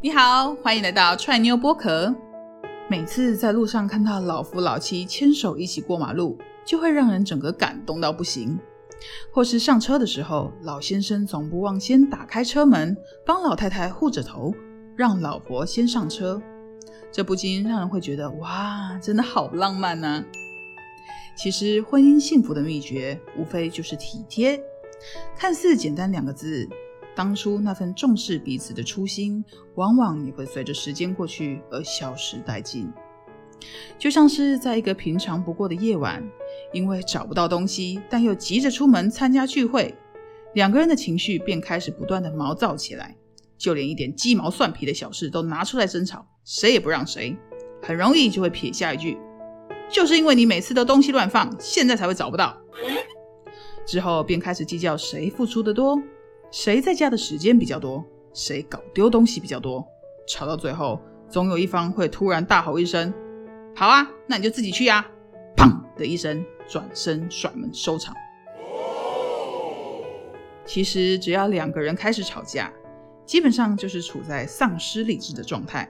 你好，欢迎来到踹妞剥壳。每次在路上看到老夫老妻牵手一起过马路，就会让人整个感动到不行。或是上车的时候，老先生总不忘先打开车门，帮老太太护着头，让老婆先上车。这不禁让人会觉得，哇，真的好浪漫呢。其实，婚姻幸福的秘诀，无非就是体贴。看似简单两个字，当初那份重视彼此的初心，往往也会随着时间过去而消失殆尽。就像是在一个平常不过的夜晚，因为找不到东西，但又急着出门参加聚会，两个人的情绪便开始不断的毛躁起来，就连一点鸡毛蒜皮的小事都拿出来争吵，谁也不让谁，很容易就会撇下一句：“就是因为你每次都东西乱放，现在才会找不到。”之后便开始计较谁付出的多，谁在家的时间比较多，谁搞丢东西比较多，吵到最后，总有一方会突然大吼一声。好啊，那你就自己去呀！砰的一声，转身甩门收场。其实只要两个人开始吵架，基本上就是处在丧失理智的状态。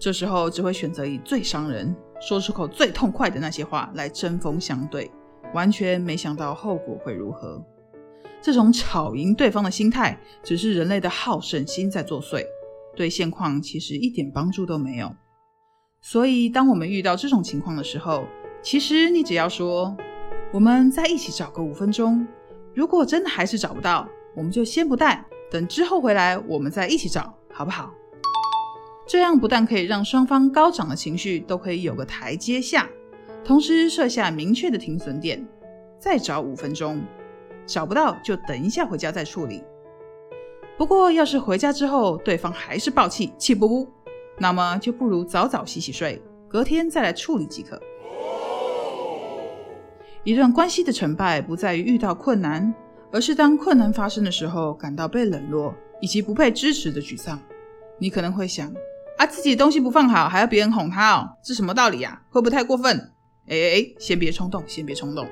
这时候只会选择以最伤人、说出口最痛快的那些话来针锋相对，完全没想到后果会如何。这种吵赢对方的心态，只是人类的好胜心在作祟，对现况其实一点帮助都没有。所以，当我们遇到这种情况的时候，其实你只要说：“我们再一起找个五分钟。”如果真的还是找不到，我们就先不带，等之后回来我们再一起找，好不好？这样不但可以让双方高涨的情绪都可以有个台阶下，同时设下明确的停损点，再找五分钟，找不到就等一下回家再处理。不过，要是回家之后对方还是暴气，气不不。那么就不如早早洗洗睡，隔天再来处理即可。一段关系的成败不在于遇到困难，而是当困难发生的时候，感到被冷落以及不被支持的沮丧。你可能会想：啊，自己东西不放好，还要别人哄他哦，这什么道理呀？会不会太过分？哎哎，先别冲动，先别冲动，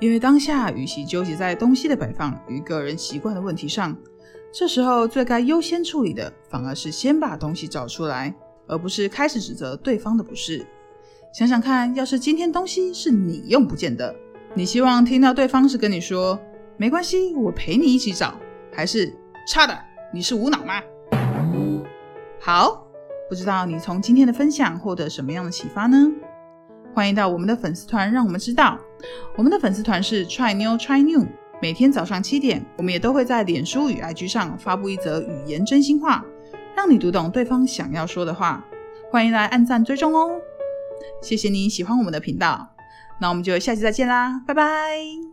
因为当下与其纠结在东西的摆放与个人习惯的问题上。这时候最该优先处理的，反而是先把东西找出来，而不是开始指责对方的不是。想想看，要是今天东西是你用不见的，你希望听到对方是跟你说“没关系，我陪你一起找”，还是“差的，你是无脑吗？”好，不知道你从今天的分享获得什么样的启发呢？欢迎到我们的粉丝团，让我们知道。我们的粉丝团是 Try New Try New。每天早上七点，我们也都会在脸书与 IG 上发布一则语言真心话，让你读懂对方想要说的话。欢迎来按赞追踪哦！谢谢你喜欢我们的频道，那我们就下期再见啦，拜拜。